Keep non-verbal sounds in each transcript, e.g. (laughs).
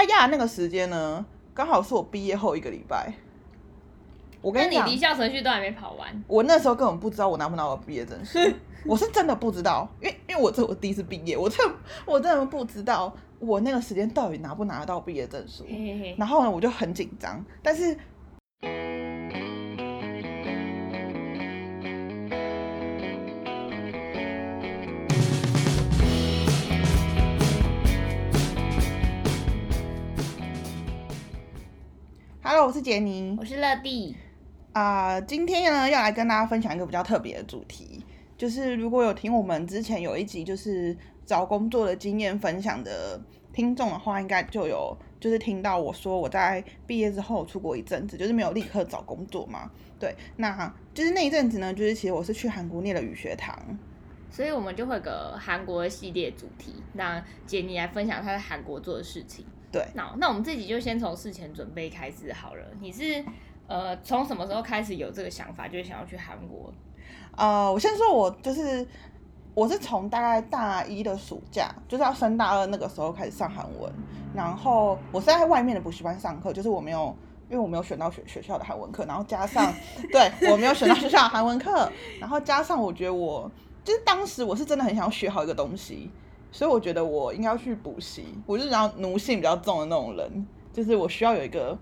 他压的那个时间呢，刚好是我毕业后一个礼拜。我跟你讲你离，校程序都还没跑完，我那时候根本不知道我拿不拿到毕业证书，(laughs) 我是真的不知道，因为因为我这我第一次毕业，我真的我真的不知道我那个时间到底拿不拿得到毕业证书。嘿嘿嘿。然后呢，我就很紧张，但是。我是杰尼我是乐蒂，啊、今天呢要来跟大家分享一个比较特别的主题，就是如果有听我们之前有一集就是找工作的经验分享的听众的话，应该就有就是听到我说我在毕业之后出国一阵子，就是没有立刻找工作嘛。对，那就是那一阵子呢，就是其实我是去韩国念了语学堂。所以我们就会有个韩国的系列主题，让杰尼来分享他在韩国做的事情。对，那那我们自己就先从事前准备开始好了。你是呃从什么时候开始有这个想法，就是想要去韩国？呃，我先说，我就是我是从大概大一的暑假，就是要升大二那个时候开始上韩文，然后我是在外面的补习班上课，就是我没有。因为我没有选到学学校的韩文课，然后加上 (laughs) 对我没有选到学校的韩文课，然后加上我觉得我就是当时我是真的很想要学好一个东西，所以我觉得我应该要去补习。我就是然后奴性比较重的那种人，就是我需要有一个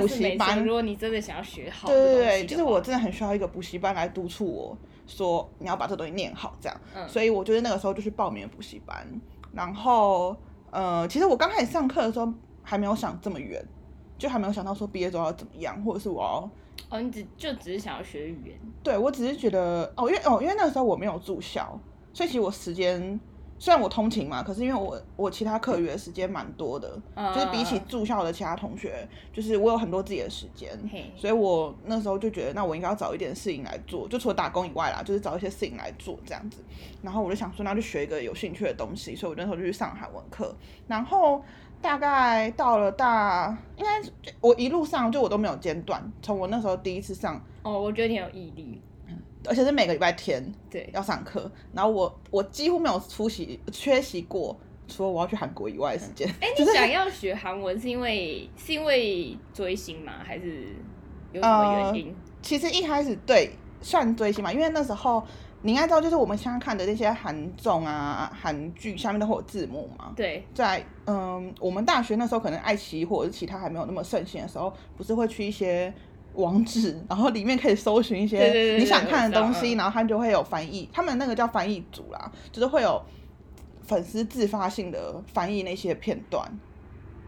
补习班如果你真的想要学好对对对，就是我真的很需要一个补习班来督促我说你要把这东西念好这样，嗯所以我就是那个时候就去报名了补习班，然后呃，其实我刚开始上课的时候还没有想这么远，就还没有想到说毕业之后要怎么样，或者是我要哦，你只就只是想要学语言，对我只是觉得哦，因为哦，因为那个时候我没有住校，所以其实我时间虽然我通勤嘛，可是因为我我其他课余的时间蛮多的，就是比起嗯住校的其他同学，就是我有很多自己的时间，所以我那时候就觉得，那我应该要找一点事情来做，就除了打工以外啦，就是找一些事情来做这样子。然后我就想说，那就学一个有兴趣的东西，所以我那时候就去上韩文课。然后大概到了大，应该我一路上就我都没有间断，从我那时候第一次上，哦，我觉得你有毅力，而且是每个礼拜天对，要上课，然后我我几乎没有出席缺席过，除了我要去韩国以外的时间。哎、你 (laughs) 想要学韩文是因为是因为追星吗？还是有什么原因？其实一开始对算追星嘛，因为那时候你应该知道，就是我们现在看的那些韩综啊、韩剧下面都会有字幕嘛。对，在嗯，我们大学那时候可能爱奇艺或者是其他还没有那么盛行的时候，不是会去一些网址，然后里面可以搜寻一些你想看的东西，然后它就会有翻译，他们那个叫翻译组啦，就是会有粉丝自发性的翻译那些片段。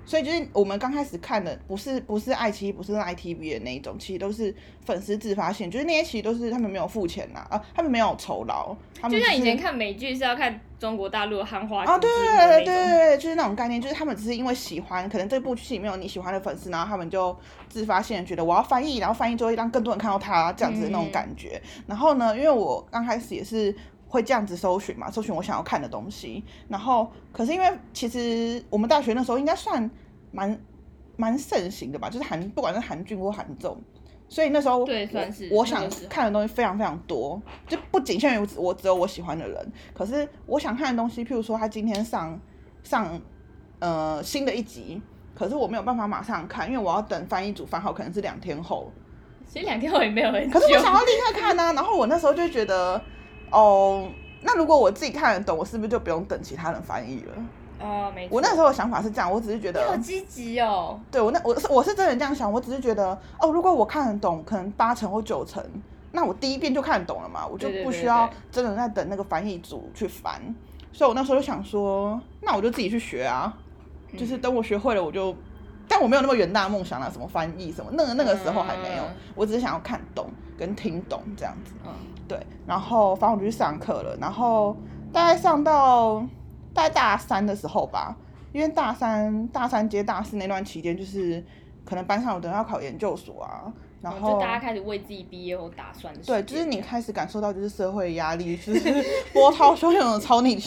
所以就是我们刚开始看的，不是不是爱奇艺，不是 Line TV 的那一种，其实都是粉丝自发性，就是那些其实都是他们没有付钱呐，啊，他们没有酬劳，他们就像以前看美剧是要看中国大陆的汉化啊，对对对对对对，就是那种概念，就是他们只是因为喜欢，可能这部剧里面有你喜欢的粉丝，然后他们就自发性的觉得我要翻译，然后翻译之后让更多人看到他这样子的那种感觉。然后呢，因为我刚开始也是会这样子搜寻嘛，搜寻我想要看的东西。然后，可是因为其实我们大学那时候应该算蛮蛮盛行的吧，就是韩不管是韩剧或韩综。所以那时候我对算是我想看的东西非常非常多，就不仅限于我只有我喜欢的人，可是我想看的东西，譬如说他今天上上呃新的一集，可是我没有办法马上看，因为我要等翻译组翻好，可能是两天后。其实两天后也没有很久。可是我想要立刻看啊，(laughs) 然后我那时候就觉得，哦，那如果我自己看得懂，我是不是就不用等其他人翻译了？哦，没错。我那时候的想法是这样，我只是觉你好，积极哦，对我那我是我是真的这样想，我只是觉得，哦，如果我看得懂，可能八成或九成，那我第一遍就看得懂了嘛，我就不需要真的在等那个翻译组去翻。所以我那时候就想说，那我就自己去学啊，嗯就是等我学会了，我就，但我没有那么远大的梦想啦，什么翻译什么，那个那个时候还没有，嗯。我只是想要看懂跟听懂这样子。嗯，对，然后反正我就去上课了，然后大概上到大概大三的时候吧，因为大三大三接大四那段期间，就是可能班上有的人要考研究所啊，然哦后就大家开始为自己毕业后打算的对，就是你开始感受到就是社会压力，就是波涛汹涌的朝你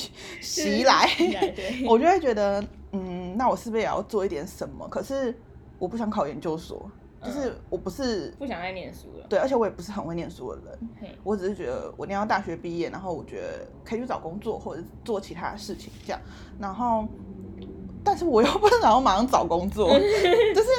袭来，袭来对我就会觉得，嗯，那我是不是也要做一点什么？可是我不想考研究所，就是我不是不想再念书了。对，而且我也不是很会念书的人，嘿，我只是觉得我念到大学毕业，然后我觉得可以去找工作或者是做其他的事情这样。然后但是我又不能然后马上找工作，(laughs) 就是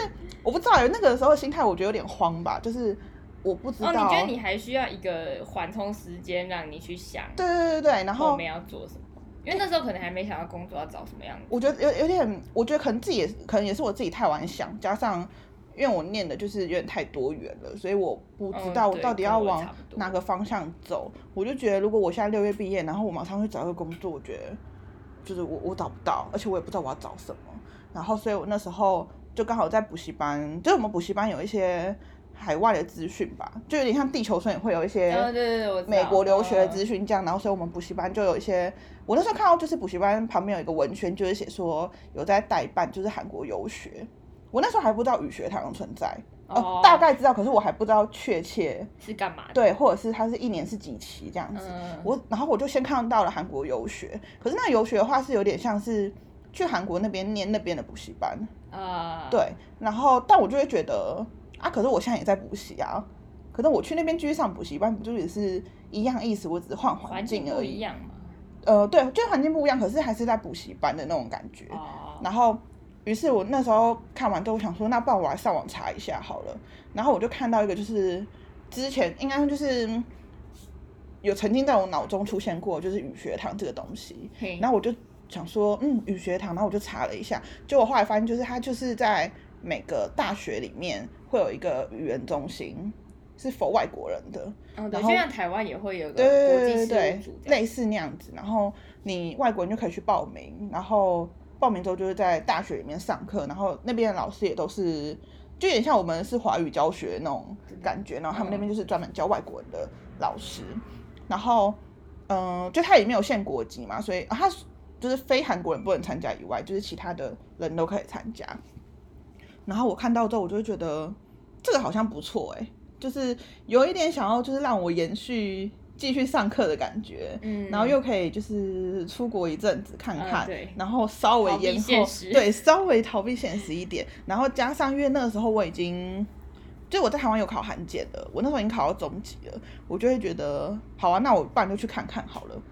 我不知道那个时候心态，我觉得有点慌吧，就是我不知道。哦，你觉得你还需要一个缓冲时间，让你去想，对对对对，然后我们要做什么？因为那时候可能还没想到工作要找什么样子。我觉得有有点，我觉得可能自己也可能也是我自己太晚想，加上因为我念的就是有点太多元了，所以我不知道我到底要往哪个方向走。我就觉得如果我现在六月毕业，然后我马上去找一个工作，我觉得就是我我找不到，而且我也不知道我要找什么。然后所以我那时候就刚好在补习班，就是我们补习班有一些。海外的资讯吧，就有点像地球村也会有一些美国留学的资讯这样，然后所以我们补习班就有一些，我那时候看到就是补习班旁边有一个文宣，就是写说有在代办，就是韩国游学。我那时候还不知道语学堂的存在，哦，大概知道，可是我还不知道确切是干嘛。对，或者是它是一年是几期这样子。我然后我就先看到了韩国游学，可是那游学的话是有点像是去韩国那边念那边的补习班啊。对，然后但我就会觉得。啊！可是我现在也在补习啊，可是我去那边继续上补习班，不就也是一样意思？我只是换环境而已。呃，对，就是环境不一样，可是还是在补习班的那种感觉。哦。然后，于是我那时候看完之后，想说，那不然我来上网查一下好了。然后我就看到一个，就是之前应该就是有曾经在我脑中出现过，就是语学堂这个东西。然后我就想说，嗯，语学堂。然后我就查了一下，结果后来发现，就是它就是在每个大学里面。会有一个语言中心，是否外国人的？嗯，对，就像台湾也会有个国际对类似那样子。然后你外国人就可以去报名，然后报名之后就是在大学里面上课，然后那边的老师也都是，就有点像我们是华语教学那种感觉。然后他们那边就是专门教外国人的老师。然后，嗯，就他也没有限国籍嘛，所以他就是非韩国人不能参加以外，就是其他的人都可以参加。然后我看到之后，我就会觉得这个好像不错哎，就是有一点想要，就是让我延续继续上课的感觉，嗯，然后又可以就是出国一阵子看看，对，然后稍微延后，对，稍微逃避现实一点，然后加上因为那个时候我已经，就我在台湾有考韩检的，我那时候已经考到中级了，我就会觉得好啊，那我不然就去看看好了，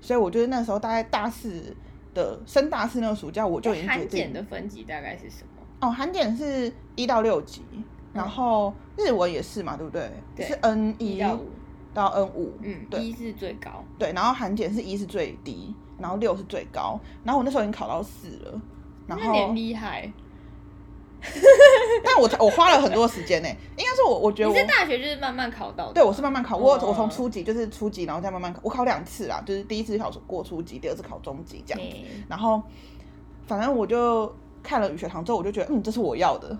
所以我觉得那时候大概大四的升大四那个暑假，我就已经决定的分级大概是什么。哦，韩检是一到六级，然后日文也是嘛，对不对？对，是 N 一到 N 五，嗯，对，一是最高，对，然后韩检是一是最低，然后六是最高，然后我那时候已经考到四了，然后点厉害，(laughs) 但我我花了很多时间呢，应该是我我觉得你是大学就是慢慢考到，对我是慢慢考，我我从初级就是初级，然后再慢慢考，我考两次啦，就是第一次考过初级，第二次考中级这样子，然后反正我就。看了雨学堂之后，我就觉得，嗯，这是我要的，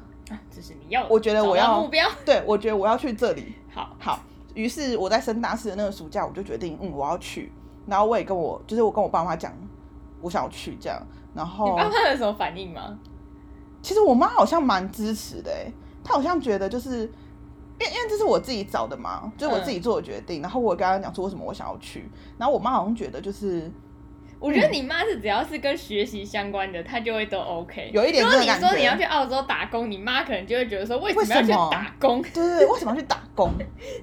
这是你要，我觉得我要目标，(laughs) 对我觉得我要去这里。好，好，于是我在升大四的那个暑假，我就决定，嗯，我要去。然后我也跟我，就是我跟我爸妈讲，我想要去这样。然后你爸妈有什么反应吗？其实我妈好像蛮支持的，哎，她好像觉得就是，因为因为这是我自己找的嘛，就是我自己做的决定。然后我跟她讲说为什么我想要去，然后我妈好像觉得就是。我觉得你妈是只要是跟学习相关的，她就会都 OK。有一点如果你说你要去澳洲打工，你妈可能就会觉得说，为什么要去打工？对对对，为什么要去打工？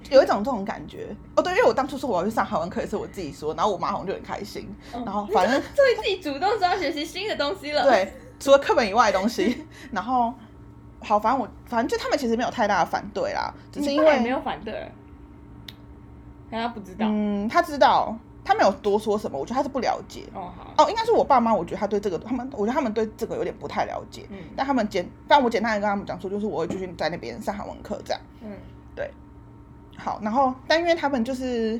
有一种这种感觉。哦，对，因为我当初说我要去上韩文课也是我自己说，然后我妈好像就很开心。然后反正所以自己主动说要学习新的东西了。对，除了课本以外的东西。(laughs) 然后好，反正我反正就他们其实没有太大的反对啦，只是因为没有反对，他不知道。嗯，他知道。他没有多说什么，我觉得他是不了解。哦好。哦，应该是我爸妈，我觉得他对这个，他们，我觉得他们对这个有点不太了解。嗯。但他们简，但我简单的跟他们讲说，就是我会继续在那边上韩文课这样。嗯。对。好，然后，但因为他们就是，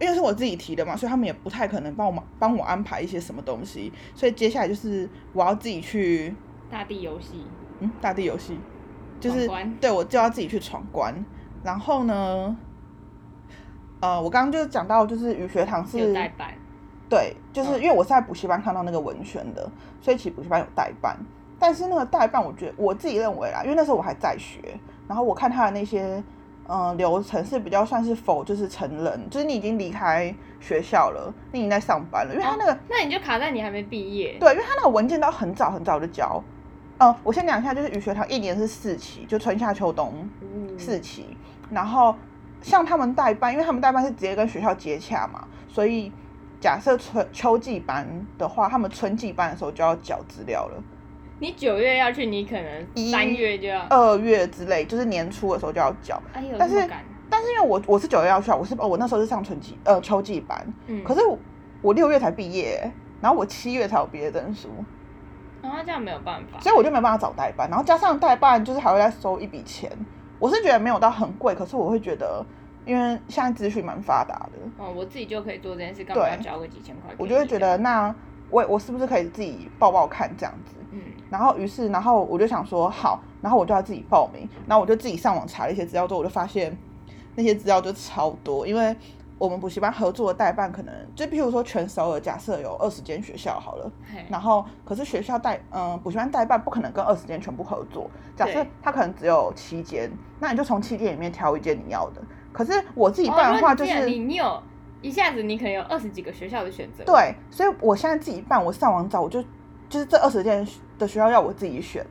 因为是我自己提的嘛，所以他们也不太可能帮我帮我安排一些什么东西，所以接下来就是我要自己去。大地游戏。嗯，大地游戏。就是。对，我就要自己去闯关，然后呢？呃，我刚刚就是讲到，就是语学堂是代办，对，就是因为我是在补习班看到那个文宣的，所以其实补习班有代办。但是那个代办，我觉得我自己认为啦，因为那时候我还在学，然后我看他的那些嗯流程是比较算是否就是成人，就是你已经离开学校了，你已经在上班了，因为他那个，那你就卡在你还没毕业，对，因为他那个文件都很早很早就交。嗯，我先讲一下，就是语学堂一年是四期，就春夏秋冬四期，然后。像他们代班，因为他们代班是直接跟学校接洽嘛，所以假设春秋季班的话，他们春季班的时候就要缴资料了，你九月要去，你可能一三月就要。二月之类，就是年初的时候就要缴。哎呦，但是但是因为我我是九月要去啊，我是哦我那时候是上春季呃秋季班，嗯，可是我我六月才毕业，然后我七月才有毕业证书，然后这样没有办法。所以我就没办法找代办，然后加上代办就是还会再收一笔钱，我是觉得没有到很贵，可是我会觉得，因为现在资讯蛮发达的，哦，我自己就可以做这件事，干嘛对。要交个几千块？我就会觉得那我我是不是可以自己报报看这样子，嗯，然后于是然后我就想说好，然后我就要自己报名，然后我就自己上网查了一些资料之后，我就发现那些资料就超多，因为我们补习班合作的代办可能就譬如说全首尔假设有二十间学校好了。然后可是学校代嗯补习班代办不可能跟二十间全部合作，假设对他可能只有七间，那你就从七间里面挑一间你要的。可是我自己哦办的话，就是、你你有一下子你可能有二十几个学校的选择。，对，所以我现在自己办，我上网找，我就就是这二十间的学校要我自己选，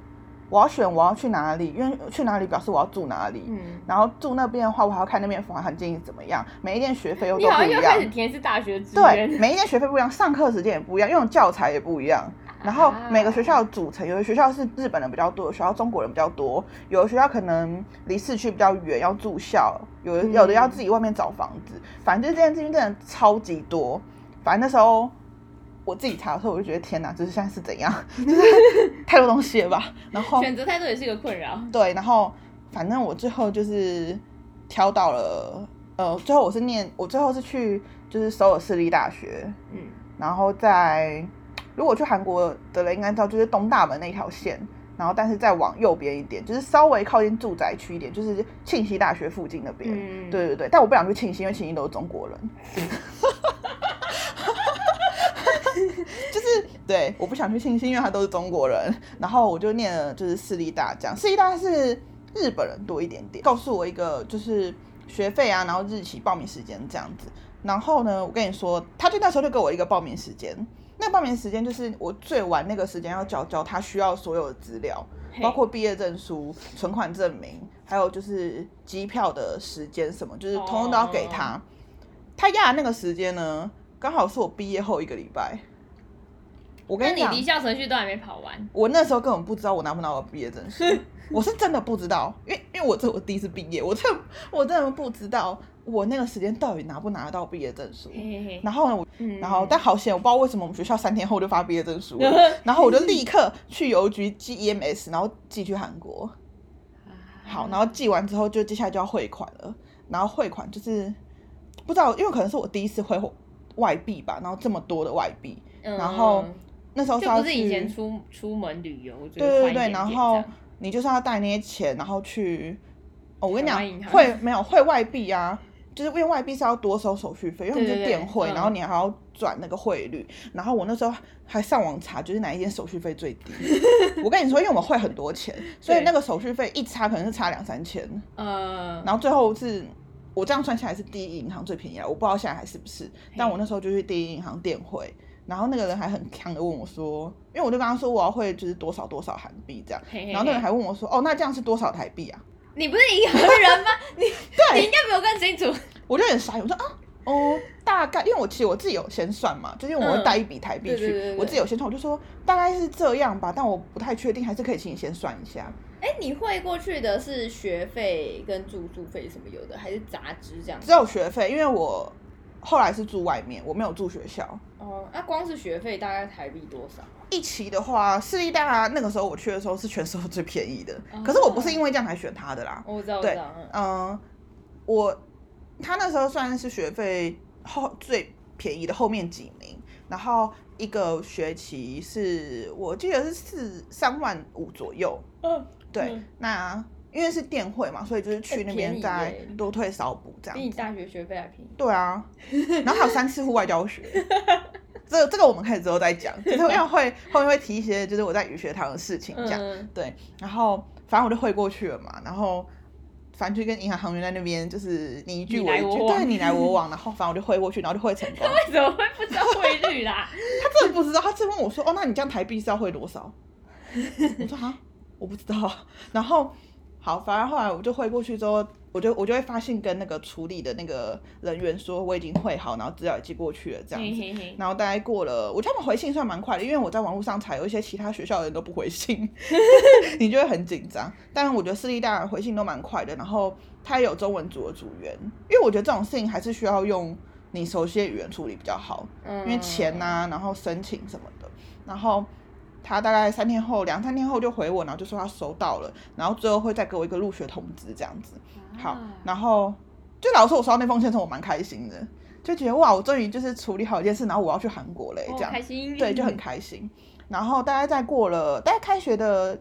我要选我要去哪里，因为去哪里表示我要住哪里。嗯，然后住那边的话，我还要看那边房环境怎么样，每一年学费又你都不一样好像又开。始填是大学志对，每一年学费不一样，上课时间也不一样，用的教材也不一样。(laughs) 然后每个学校的组成，有的学校是日本人比较多，学校中国人比较多，有的学校可能离市区比较远，要住校，有的有的要自己外面找房子，反正就是这件事情真的超级多。反正那时候我自己查的时候，我就觉得天哪，就是现在是怎样，(laughs) 就是太多东西了吧。然后选择太多也是一个困扰。对，然后反正我最后就是挑到了，呃，最后我是念，我最后是去就是首尔市立大学，嗯，然后在如果去韩国的人应该知道，就是东大门那条线，然后但是再往右边一点，就是稍微靠近住宅区一点，就是庆熙大学附近那边。嗯对对对，但我不想去庆熙，因为庆熙都是中国人。(laughs) (laughs) 就是对，我不想去庆幸，因为他都是中国人。然后我就念了就是私立大这样，私立大是日本人多一点点。告诉我一个就是学费啊，然后日期、报名时间这样子。然后呢，我跟你说，他就那时候就给我一个报名时间。那个报名时间就是我最晚那个时间要交交他需要所有的资料，嘿包括毕业证书、存款证明，还有就是机票的时间什么，就是通通都要给他。他压的那个时间呢，刚好是我毕业后一个礼拜。我跟讲你离，校程序都还没跑完，我那时候根本不知道我拿不拿到毕业证书，(laughs) 我是真的不知道，因为因为我这我第一次毕业，我真的我真的不知道我那个时间到底拿不拿得到毕业证书。然后呢，我嗯。然后但好险，我不知道为什么我们学校三天后就发毕业证书了，(laughs) 然后我就立刻去邮局寄 EMS，然后寄去韩国。好，然后寄完之后就接下来就要汇款了，然后汇款就是不知道，因为可能是我第一次汇外币吧，然后这么多的外币，嗯。然后那时候就不是以前，出出门旅游，就是对对对，然后你就是要带那些钱，然后去，哦、我跟你讲台湾银，行。汇没有汇外币啊，就是因为外币是要多收手续费，因为你是电汇，嗯。然后你还要转那个汇率，然后我那时候还上网查，就是哪一间手续费最低。(laughs) 我跟你说，因为我们汇很多钱，所以那个手续费一差可能是差两三千，嗯，然后最后是我这样算下来是第一银行最便宜了，我不知道现在还是不是，但我那时候就去第一银行电汇。然后那个人还很强的问我说，因为我就跟他说我要汇就是多少多少韩币这样，然后那个人嘿还问我说，哦，那这样是多少台币啊？(laughs) 你不是银行人吗？(laughs) 你对你应该比我更清楚。(laughs) 我就很傻眼，我说啊，哦，大概，因为我其实我自己有先算嘛，就是因为我会带一笔台币去，嗯对对对对我自己有先算，我就说大概是这样吧，但我不太确定，还是可以请你先算一下。哎，你汇过去的是学费跟住宿费什么有的，还是杂支这样？只有学费，因为我后来是住外面，我没有住学校。哦，那光是学费大概台币多少？一期的话，私立大那个时候我去的时候是全时候最便宜的，哦可是我不是因为这样才选他的啦。哦我知道，对，嗯嗯、我他那时候算是学费后最便宜的后面几名，然后一个学期是我记得是四三万五左右。嗯，对，嗯那因为是电汇嘛，所以就是去那边再多退少补这比你。大学学费还便宜。对啊，然后还有三次户外教学。(laughs) 这这个我们开始之后再讲，(laughs) 就是因为会后面会提一些就是我在语学堂的事情这样。嗯，对，然后反正我就汇过去了嘛，然后反正就跟银行行员在那边就是你一句我一句，对你来我往，然后反正我就汇过去，然后就汇成功。他 (laughs) 为什么会不知道汇率啦？他真的不知道，他只问我说：“哦，那你这样台币是要汇多少？”我说：“啊，我不知道。”然后好，反而后来我就汇过去之后，我就我就会发信跟那个处理的那个人员说我已经汇好，然后资料也寄过去了这样子。嘿嘿嘿然后大概过了，我觉得他们回信算蛮快的，因为我在网络上查，有一些其他学校的人都不回信，(laughs) 你就会很紧张。但是我觉得私立大人回信都蛮快的，然后他也有中文组的组员，因为我觉得这种事情还是需要用你熟悉的语言处理比较好，嗯因为钱呐、然后申请什么的，然后。他大概三天后，两三天后就回我，然后就说他收到了，然后最后会再给我一个入学通知这样子。好啊，然后就老实说，我收到那封信的时候，我蛮开心的，就觉得哇，我终于就是处理好一件事，然后我要去韩国嘞，哦这样，开心，对，就很开心。然后大概在过了大概开学的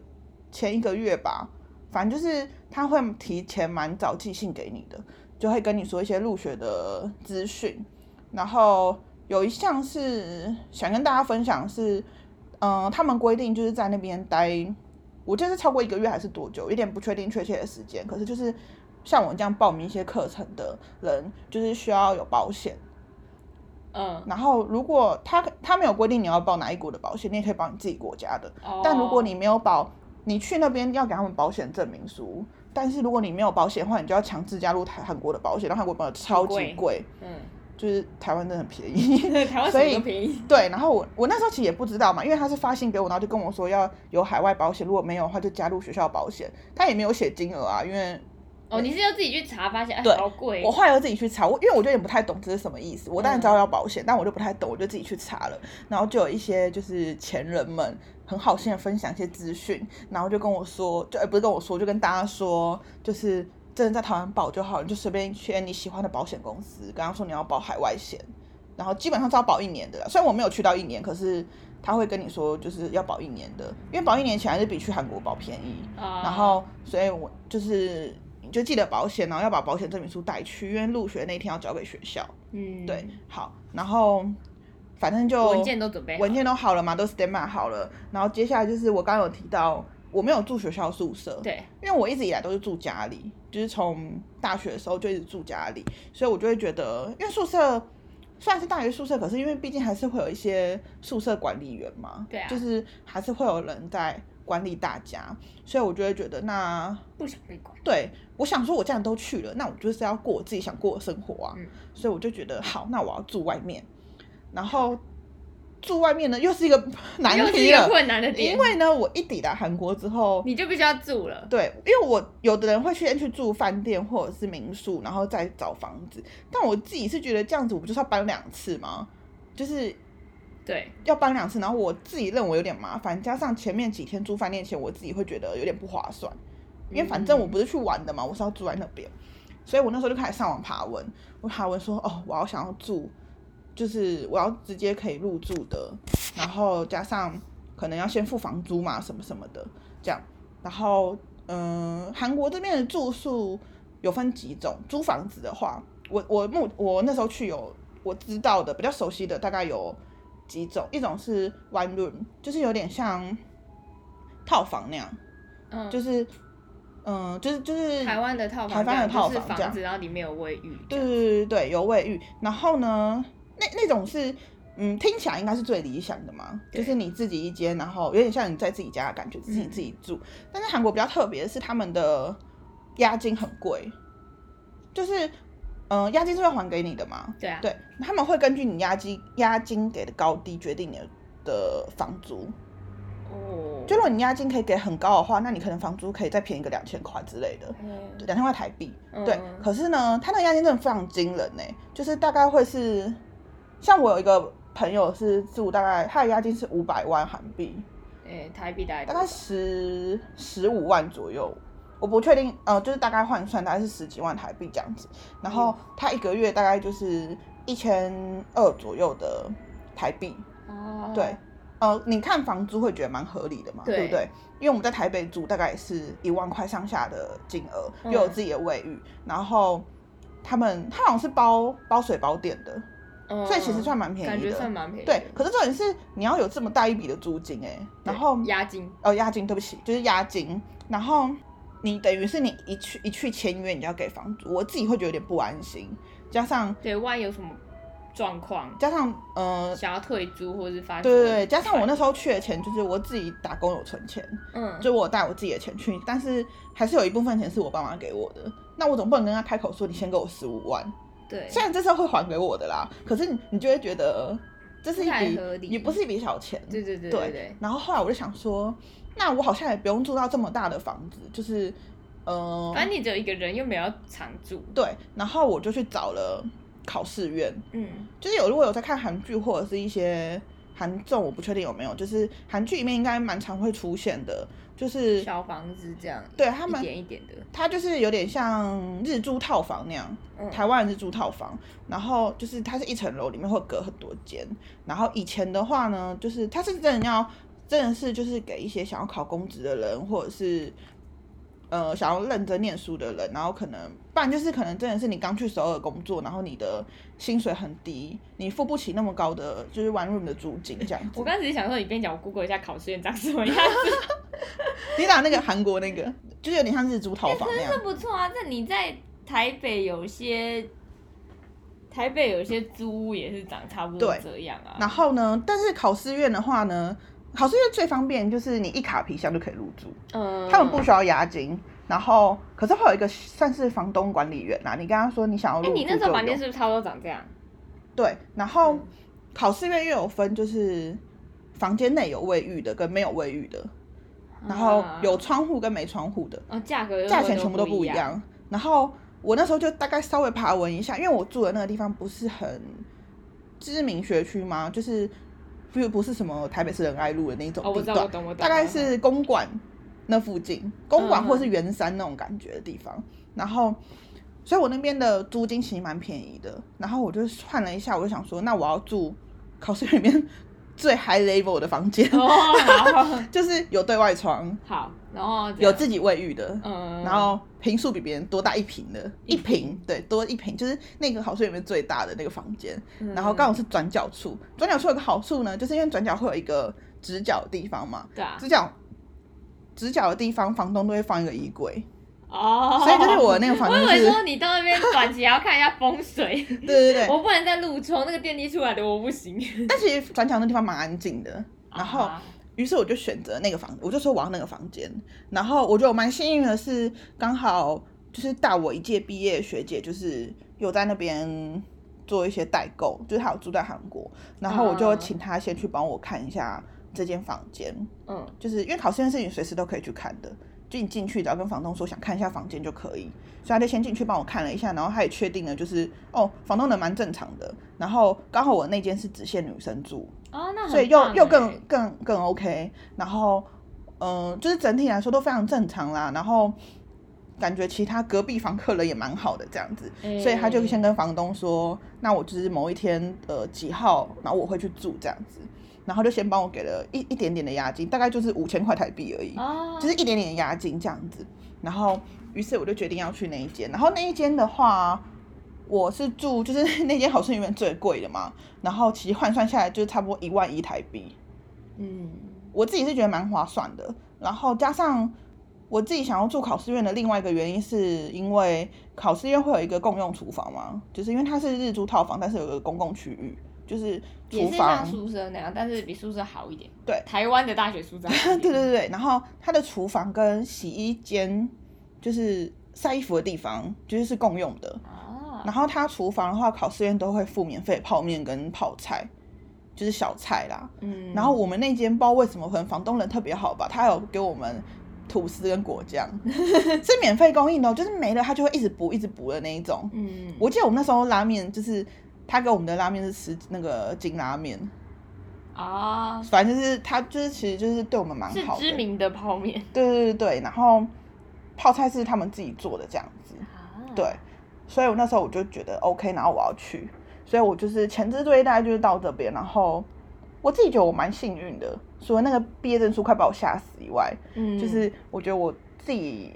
前一个月吧，反正就是他会提前蛮早寄信给你的，就会跟你说一些入学的资讯。然后有一项是想跟大家分享是，嗯、他们规定就是在那边待，我记得是超过一个月还是多久，有点不确定确切的时间。可是就是像我这样报名一些课程的人，就是需要有保险。嗯，然后如果他他没有规定你要报哪一国的保险，你也可以保你自己国家的。哦但如果你没有保，你去那边要给他们保险证明书。但是如果你没有保险的话，你就要强制加入台韩国的保险，然后韩国保险超级贵贵，嗯，就是台湾真的很便宜。(laughs) 台湾什所以便宜，对，然后我我那时候其实也不知道嘛，因为他是发信给我，然后就跟我说要有海外保险，如果没有的话就加入学校保险。他也没有写金额啊，因为哦，你是要自己去查，发现哎对好贵，我后来要自己去查，我因为我就有点不太懂这是什么意思。我当然知道要保险，但我就不太懂，我就自己去查了。然后就有一些就是前人们很好心的分享一些资讯，然后就跟我说，就呃不是跟我说，就跟大家说，就是真的在台湾保就好，你就随便选你喜欢的保险公司，跟他说你要保海外险，然后基本上是要保一年的啦。虽然我没有去到一年，可是他会跟你说就是要保一年的，因为保一年起来是比去韩国保便宜。啊，然后，所以我就是你就记得保险，然后要把保险证明书带去，因为入学那天要交给学校。嗯，对，好，然后反正就文件都准备好文件都好了嘛，都 stand by 好了。然后接下来就是我刚刚有提到，我没有住学校宿舍，对，因为我一直以来都是住家里，就是从大学的时候就一直住家里，所以我就会觉得，因为宿舍虽然是大学宿舍，可是因为毕竟还是会有一些宿舍管理员嘛，对啊。就是还是会有人在管理大家，所以我就会觉得那不想被管，对，我想说，我既然都去了，那我就是要过我自己想过的生活啊。嗯。所以我就觉得好，那我要住外面。然后住外面呢，又是一个难 (laughs) 又是一个题了，困难的点，因为呢，我一抵达韩国之后，你就必须要住了，对，因为我有的人会先去住饭店或者是民宿，然后再找房子。但我自己是觉得这样子，我不就是要搬两次吗？就是对，要搬两次，然后我自己认为有点麻烦，加上前面几天住饭店前，我自己会觉得有点不划算，因为反正我不是去玩的嘛，我是要住在那边，所以我那时候就开始上网爬文，我爬文说哦，我好想要住，就是我要直接可以入住的，然后加上可能要先付房租嘛，什么什么的，这样，然后嗯，韩国这边的住宿有分几种，租房子的话，我我目我那时候去有我知道的比较熟悉的大概有几种，一种是 one room，就是有点像套房那样，嗯，就是嗯，就是就是台湾的套房台，湾的套就是房这样。房子，然后里面有卫浴，对对对对对，有卫浴。然后呢，那那种是，嗯，听起来应该是最理想的嘛，就是你自己一间，然后有点像你在自己家的感觉，只是你自己住。但是韩国比较特别的是，他们的押金很贵，就是，嗯、押金是会还给你的嘛，对啊，对，他们会根据你押金押金给的高低决定你的的房租。哦，就如果你押金可以给很高的话，那你可能房租可以再便宜个两千块之类的。嗯两千块台币，对嗯。可是呢，他那个押金真的非常惊人呢，就是大概会是，像我有一个朋友是住大概他的押金是五百万韩币，诶，台币大概大概十十五万左右，我不确定，呃，就是大概换算大概是十几万台币这样子。然后他一个月大概就是一千二左右的台币，哦，对，呃，你看房租会觉得蛮合理的嘛，对。对不对？因为我们在台北住大概也是一万块上下的金额，嗯。又有自己的卫浴，然后他们他好像是包包水包电的，嗯，所以其实算蛮便感觉宜的。算蛮便宜的，对，可是重点是你要有这么大一笔的租金哎、然后押金，呃押金，对不起，就是押金，然后你等于是你一去一去签约，你就要给房租，我自己会觉得有点不安心，加上对，万一有什么状况，加上呃，想要退租或者是发对对对，加上我那时候去的钱就是我自己打工有存钱，嗯，就我带我自己的钱去，但是还是有一部分钱是我爸妈给我的，那我总不能跟他开口说你先给我十五万，对，虽然这次会还给我的啦，可是你你就会觉得这是一笔也不是一笔小钱，对对对对。然后后来我就想说，那我好像也不用住到这么大的房子，就是呃，反正你只有一个人，又没有要常住，对，然后我就去找了考试院，嗯，就是有如果有在看韩剧或者是一些韩综，我不确定有没有，就是韩剧里面应该蛮常会出现的，就是小房子这样，对他们一点一点的，它就是有点像日租套房那样，嗯。台湾的日租套房，然后就是它是一层楼，里面会隔很多间。然后以前的话呢，就是它是真的要，真的是就是给一些想要考公职的人，或者是呃想要认真念书的人，然后可能不然就是可能真的是你刚去首尔工作，然后你的薪水很低，你付不起那么高的就是 one room 的租金这样子我。刚只是想说，你边讲，我 Google 一下考试院长什么样子，(laughs) 你打那个韩国那个，就是有点像日租套房那样这。不错啊。这你在台北有些，台北有些租屋也是长差不多对这样啊。然后呢，但是考试院的话呢，考试院最方便就是你一卡皮箱就可以入住，嗯，他们不需要押金。然后，可是会有一个算是房东管理员啦，你跟他说你想要哎、入住你那时候房间是不是差不多长这样？对，然后嗯考试院又有分，就是房间内有卫浴的跟没有卫浴的，然后啊有窗户跟没窗户的，哦，价格又价钱全部都不不一。样。然后我那时候就大概稍微爬文一下，因为我住的那个地方不是很知名学区嘛，就是不不是什么台北市仁爱路的那种地段。大概是公馆那附近，公馆嗯或是圆山那种感觉的地方。然后，所以我那边的租金其实蛮便宜的。然后我就算了一下，我就想说，那我要住考试院里面最 high level 的房间，哦，(laughs) 就是有对外窗，好，然后有自己卫浴的，嗯，然后平数比别人多大一平的，一一平平对多一平，就是那个好处里面最大的那个房间。嗯。然后刚好是转角处，转角处有个好处呢，就是因为转角会有一个直角的地方嘛，对啊，直角直角的地方房东都会放一个衣柜，哦，所以就是我那个房我以为说你到那边短期要看一下风水，(laughs) 对对对。我不能在路冲，那个电梯出来的我不行。但其实转角那地方蛮安静的，然后啊于是我就选择那个房，我就说我要那个房间。然后我觉得我蛮幸运的是，刚好就是大我一届毕业的学姐，就是有在那边做一些代购，就是她有住在韩国，然后我就嗯请她先去帮我看一下这间房间，嗯，就是因为考试院是你随时都可以去看的，就你进去只要跟房东说想看一下房间就可以，所以他就先进去帮我看了一下，然后他也确定了就是哦，房东人蛮正常的，然后刚好我那间是只限女生住，哦，那很所以又又更更更 OK，然后嗯、呃就是整体来说都非常正常啦，然后感觉其他隔壁房客人也蛮好的这样子，所以他就先跟房东说，那我就是某一天呃几号，然后我会去住这样子，然后就先帮我给了一一点点的押金，大概就是五千块台币而已，哦，就是一点点的押金这样子，然后于是我就决定要去那一间，然后那一间的话。我是住就是那间好市里面最贵的嘛，然后其实换算下来就是差不多一万一台币，嗯，我自己是觉得蛮划算的。然后加上我自己想要住考试院的另外一个原因，是因为考试院会有一个共用厨房嘛，就是因为它是日租套房，但是有个公共区域，就是也是厨房像。宿舍那样，但是比宿舍好一点。对台湾的大学宿舍。(laughs) 对对对对，然后它的厨房跟洗衣间就是晒衣服的地方，就是是共用的。啊，然后它厨房的话，考试院都会付免费泡面跟泡菜，就是小菜啦。嗯，然后我们那间不知道为什么，可能房东人特别好吧，他有给我们吐司跟果酱，(laughs) 是免费供应的哦，就是没了他就会一直补一直补的那一种。嗯，我记得我们那时候拉面就是他给我们的拉面是吃那个金拉面，啊，反正就是他就是其实就是对我们蛮好的。知名的泡面。对对对对，然后泡菜是他们自己做的这样子。啊，对，所以我那时候我就觉得 OK，然后我要去，所以我就是前置作业大概就是到这边，然后我自己觉得我蛮幸运的，除了那个毕业证书快把我吓死以外，嗯，就是我觉得我自己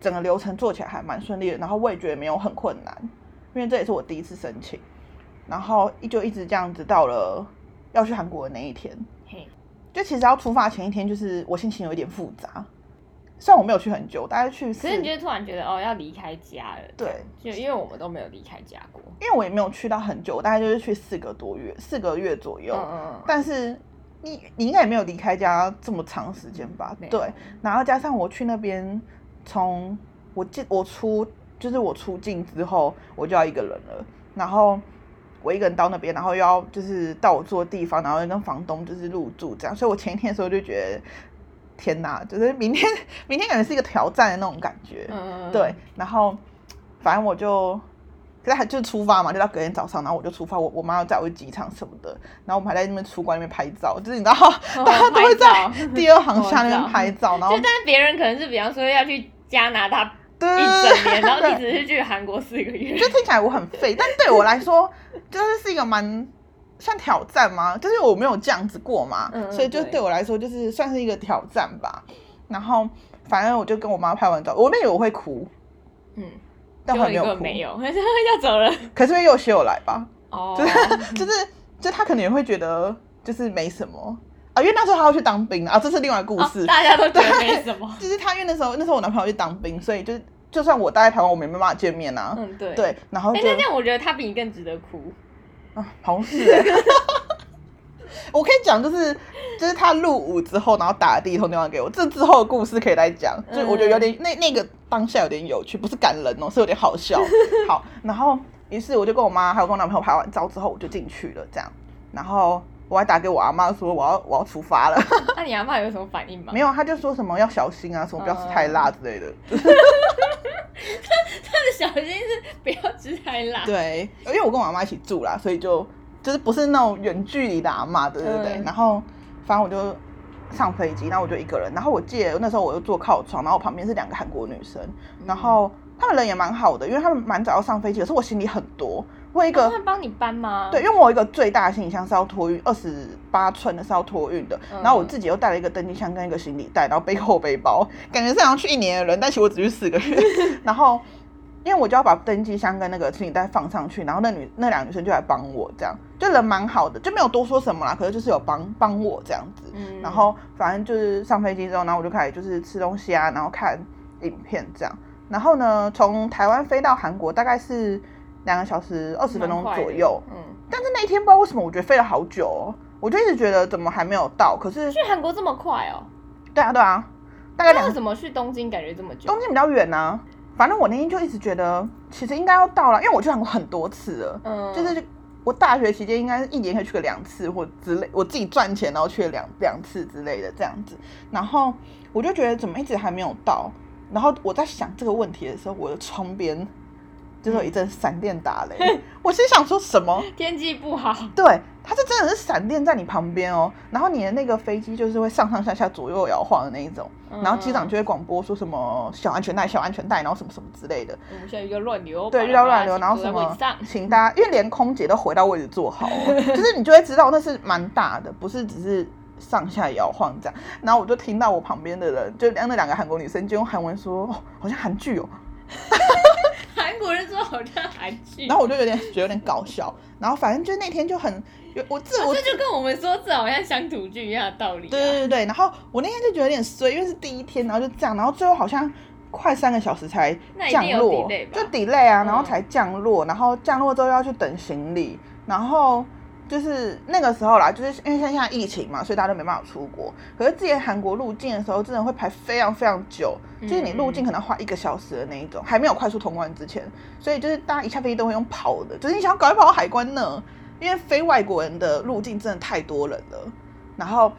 整个流程做起来还蛮顺利的，然后我也觉得没有很困难，因为这也是我第一次申请，然后就一直这样子到了要去韩国的那一天，嘿，就其实要出发前一天，就是我心情有一点复杂，虽然我没有去很久，大概去四，可是你就突然觉得哦要离开家了，对，就因为我们都没有离开家过，因为我也没有去到很久，我大概就是去四个多月，四个月左右。嗯嗯但是你你应该也没有离开家这么长时间吧？对，然后加上我去那边，从我进我出就是我出境之后，我就要一个人了，然后我一个人到那边，然后又要就是到我住的地方，然后又跟房东就是入住这样，所以我前一天的时候就觉得。天哪，就是明天，(laughs) 明天感觉是一个挑战的那种感觉。对，然后反正我就，可是还就出发嘛，就到隔天早上，然后我就出发，我我妈要载我去机场什么的，然后我们还在那边出关那边拍照，就是你知道，(laughs) (laughs) 大家都会在第二航厦那边拍照，然后就但是别人可能是比方说要去加拿大对一整年，然后对你只是去韩国四个月。(laughs) 就，听起来我很废，但对我来说，(laughs) 就是是一个蛮算挑战吗？就是我没有这样子过嘛，嗯嗯所以就对对我来说就是算是一个挑战吧。然后反正我就跟我妈拍完照，我妹以为我会哭，嗯，但我没有没有，可 (laughs) 是要走了，可是因为又学我来吧，哦，就是就是就她可能也会觉得就是没什么啊，因为那时候他要去当兵啊，这是另外的故事。哦大家都觉得没什么，(laughs) 就是他因为那时候那时候我男朋友去当兵，所以就是就算我待在台湾，我们也没办法见面啊。嗯，对，对，然后哎，就那这样我觉得他比你更值得哭，啊，好像是哎、(laughs) 我可以讲，就是就是他入伍之后，然后打了第一通电话给我，这之后的故事可以来讲，就我觉得有点、那那个当下有点有趣，不是感人哦，是有点好笑。(laughs) 好，然后于是我就跟我妈还有跟我男朋友拍完照之后，我就进去了，这样，然后我还打给我阿妈说我要我要出发了，(laughs) 那你阿妈有什么反应吗？没有，他就说什么要小心啊，什么不要吃太辣之类的。(laughs) 他的小心是不要吃太辣，对，因为我跟我阿妈一起住啦，所以就就是不是那种远距离的阿妈，对对对。嗯然后反正我就上飞机，然后我就一个人，然后我记得那时候我就坐靠窗，然后我旁边是两个韩国女生，然后他们人也蛮好的，因为他们蛮早要上飞机，可是我行李很多，我一个他会帮你搬吗？对，因为我有一个最大的行李箱是要托运，二十八寸的是要托运的，嗯然后我自己又带了一个登机箱跟一个行李袋，然后背后背包，感觉是好像去一年的人，但其实我只去四个月。(laughs) 然后因为我就要把登机箱跟那个行李袋放上去，然后那女那两个女生就来帮我，这样就人蛮好的，就没有多说什么啦，可是就是有帮帮我这样子。嗯，然后反正就是上飞机之后，然后我就开始就是吃东西啊，然后看影片这样。然后呢，从台湾飞到韩国大概是两个小时二十分钟左右。嗯，但是那一天不知道为什么，我觉得飞了好久哦，我就一直觉得怎么还没有到。可是，去韩国这么快哦？对啊对啊，大概两为什么去东京感觉这么久？东京比较远呢、反正我那天就一直觉得，其实应该要到了，因为我去韩国很多次了，嗯，就是我大学期间应该是一年可以去个两次或之类，我自己赚钱然后去了两两次之类的这样子。然后我就觉得怎么一直还没有到，然后我在想这个问题的时候，我的窗边就是有一阵闪电打雷，(laughs) 我心想说什么？天气不好，对，它是真的是闪电在你旁边哦，然后你的那个飞机就是会上上下下左右摇晃的那一种，然后机长就会广播说什么小安全带、小安全带，然后什么什么之类的。我们现在遇到乱流，对，遇到乱流，然后什么，请大家，因为连空姐都回到位置坐好、哦，(laughs) 就是你就会知道那是蛮大的，不是只是上下摇晃这样。然后我就听到我旁边的人，就那两个韩国女生就用韩文说，哦，好像韩剧哦。(laughs) 韩国人说好像韩剧，然后我就有点觉得有点搞笑。然后反正就那天就很，有我自我这就跟我们说这好像乡土剧一样的道理、啊。对对对对，然后我那天就觉得有点衰，因为是第一天，然后就这样，然后最后好像快三个小时才降落 delay，就 delay 啊，嗯然后才降落，然后降落之后要去等行李，然后就是那个时候啦，就是因为像现在疫情嘛，所以大家都没办法出国。可是之前韩国入境的时候，真的会排非常非常久，就是你入境可能花一个小时的那一种，还没有快速通关之前，所以就是大家一下飞机都会用跑的，就是你想要赶快跑到海关呢，因为非外国人的入境真的太多人了，然后。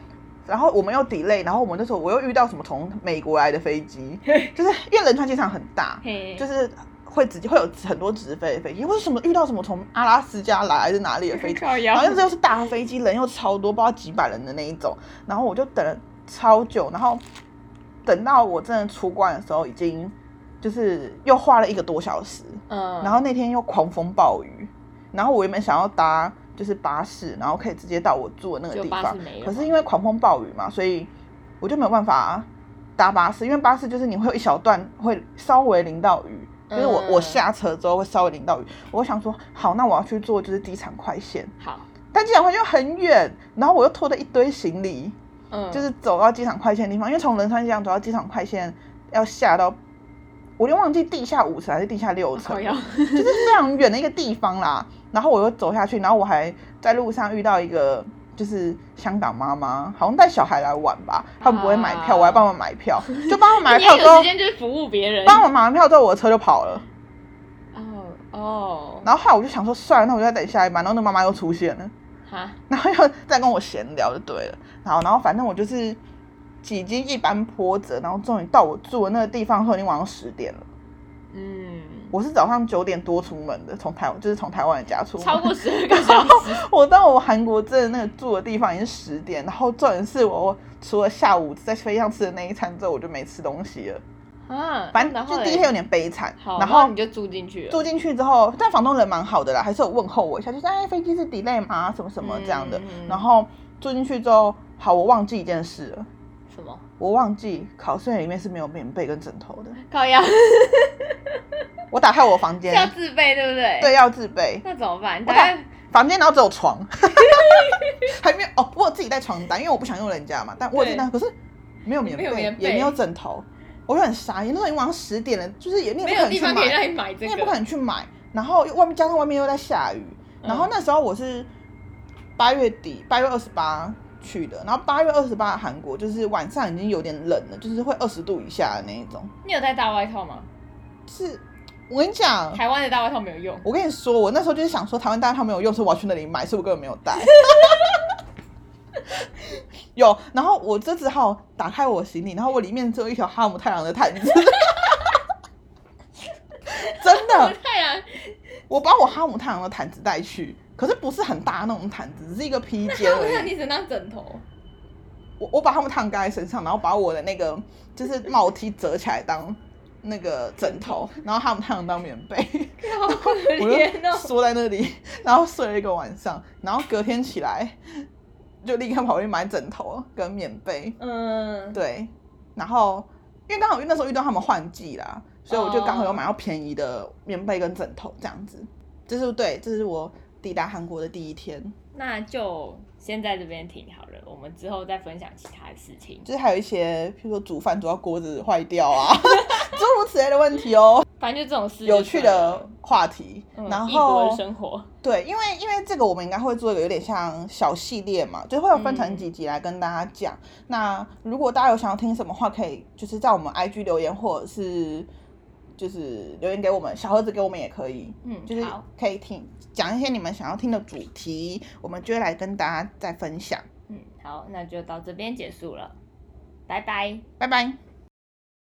然后我们又 delay，然后我们那时候我又遇到什么从美国来的飞机，(laughs) 就是因为仁川机场很大，就是会直接会有很多直飞的飞机，或者什么遇到什么从阿拉斯加来还是哪里的飞机，靠腰然后那时候是大飞机，人又超多，不知道几百人的那一种，然后我就等了超久，然后等到我真的出关的时候，已经就是又花了一个多小时，嗯，然后那天又狂风暴雨，然后我原本想要搭就是巴士，然后可以直接到我住的那个地方可是因为狂风暴雨嘛，所以我就没有办法搭巴士，因为巴士就是你会有一小段会稍微淋到雨。就是我嗯我下车之后会稍微淋到雨，我想说好，那我要去坐就是机场快线，好，但机场快线又很远，然后我又拖着一堆行李，嗯，就是走到机场快线的地方，因为从仁川机场走到机场快线要下到，我就忘记地下五层还是地下六层就是非常远的一个地方啦。然后我又走下去，然后我还在路上遇到一个就是香港妈妈，好像带小孩来玩吧，他们不会买票，啊我还帮他们买票，就帮他们买 (laughs) 票之后时，间就是服务别人。帮他们买完票之后，我的车就跑了。哦哦，然后后来我就想说，算了，那我就再等下一班。然后那妈妈又出现了，哈，然后又再跟我闲聊就对了。然后，然后反正我就是几经一般波折，然后终于到我住的那个地方已经晚上十点了。嗯，我是早上九点多出门的，从台就是从台湾的家出门。超过十二个小时。(laughs) 我到我韩国镇那个住的地方已经十点，然后重点是我除了下午在飞机上吃的那一餐之后，我就没吃东西了。啊，反正就第一天有点悲惨，然后你就住进去了。住进去之后，但房东人蛮好的啦，还是有问候我一下，就是哎飞机是 delay 吗？什么什么这样的。嗯嗯嗯然后住进去之后，好，我忘记一件事了，什么？我忘记考试里面是没有棉被跟枕头的。靠腰我打开我房间要，自备，对不对？对，。要自备那怎么办？我打大概房间，然后只有床，(laughs) 还没有哦，我有自己带床单，因为我不想用人家嘛，但我有自己带，可是没有棉被，没棉被也没有枕头，我就很傻眼。那时候已经晚上十点了，就是也你也没不可能去有地方买，你买这你也不可。能去买，然后又外面加上外面又在下雨，然后嗯那时候我是八月底，八月二十八去的，然后八月二十八韩国就是晚上已经有点冷了，就是会二十度以下的那一种。你有带大外套吗？是，我跟你讲，台湾的大外套没有用。我跟你说，我那时候就是想说台湾大外套没有用，所以我要去那里买，所以我根本没有带。(laughs) 有，然后我就只好打开我行李，然后我里面只有一条哈姆太郎的毯子，(laughs) 真的，太阳我把我哈姆太郎的毯子带去，可是不是很大那种毯子，只是一个披肩我而已。想你只能当枕头。我我把哈姆太郎盖在身上，然后把我的那个就是帽 T 折起来当那个枕头，然后他们太郎当棉被。(laughs) 好可我就怜哦。缩在那里，然后睡了一个晚上，然后隔天起来就立刻跑去买枕头跟棉被，嗯，对，然后因为刚好那时候遇到他们换季啦，所以我就刚好有哦买到便宜的棉被跟枕头这样子，这是对，这是我抵达韩国的第一天，那就先在这边停好了，我们之后再分享其他的事情。就是还有一些，譬如说煮饭煮到锅子坏掉啊，(laughs) 诸如此类的问题哦，反正就这种事，有趣的，话题，嗯、然后的生活。对，因为因为这个我们应该会做一个有点像小系列嘛，就会有分成嗯几集来跟大家讲。那如果大家有想要听什么话，可以就是在我们 IG 留言，或者是就是留言给我们，小盒子给我们也可以，嗯，就是，可以听讲一些你们想要听的主题，我们就会来跟大家再分享。嗯，好，那就到这边结束了，拜拜。拜拜。